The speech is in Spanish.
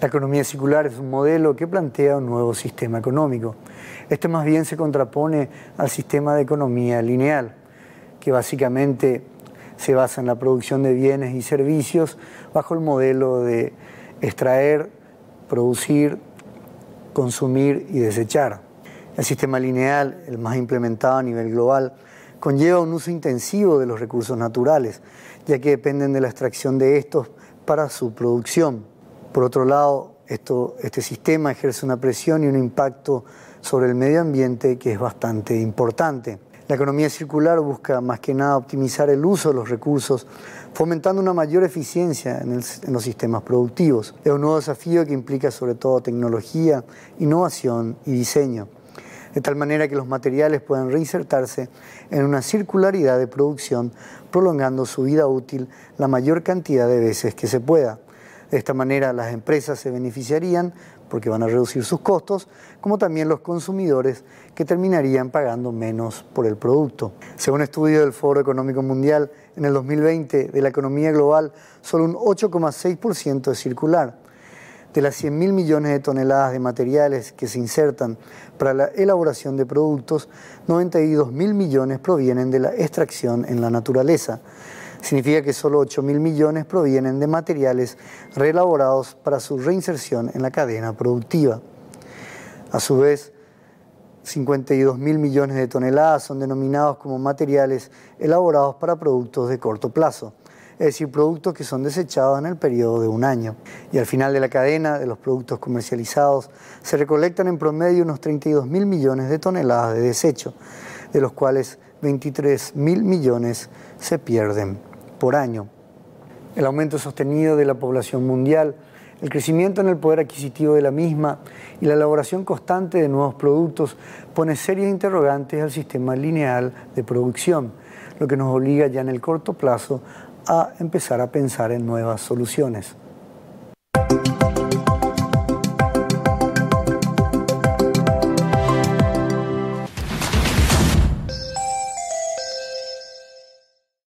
La economía circular es un modelo que plantea un nuevo sistema económico. Este más bien se contrapone al sistema de economía lineal, que básicamente se basa en la producción de bienes y servicios bajo el modelo de extraer, producir, consumir y desechar. El sistema lineal, el más implementado a nivel global, conlleva un uso intensivo de los recursos naturales, ya que dependen de la extracción de estos para su producción. Por otro lado, este sistema ejerce una presión y un impacto sobre el medio ambiente que es bastante importante. La economía circular busca más que nada optimizar el uso de los recursos, fomentando una mayor eficiencia en, en, los sistemas productivos. Es un nuevo desafío que implica sobre todo tecnología, innovación y diseño de tal manera que los materiales puedan reinsertarse en una circularidad de producción, prolongando su vida útil la mayor cantidad de veces que se pueda. De esta manera las empresas se beneficiarían porque van a reducir sus costos, como también los consumidores que terminarían pagando menos por el producto. Según estudio del Foro Económico Mundial, en el 2020 de la economía global solo un 8,6% es circular de las 100.000 millones de toneladas de materiales que se insertan para la elaboración de productos, 92.000 millones provienen de la extracción en la naturaleza. Significa que solo 8.000 millones provienen de materiales reelaborados para su reinserción en la cadena productiva. A su vez, 52.000 millones de toneladas son denominados como materiales elaborados para productos de corto plazo es decir, productos que son desechados en el periodo de un año. Y al final de la cadena de los productos comercializados se recolectan en promedio unos 32 mil millones de toneladas de desecho, de los cuales 23 mil millones se pierden por año. El aumento sostenido de la población mundial, el crecimiento en el poder adquisitivo de la misma y la elaboración constante de nuevos productos pone serios interrogantes al sistema lineal de producción, lo que nos obliga ya en el corto plazo a empezar a pensar en nuevas soluciones.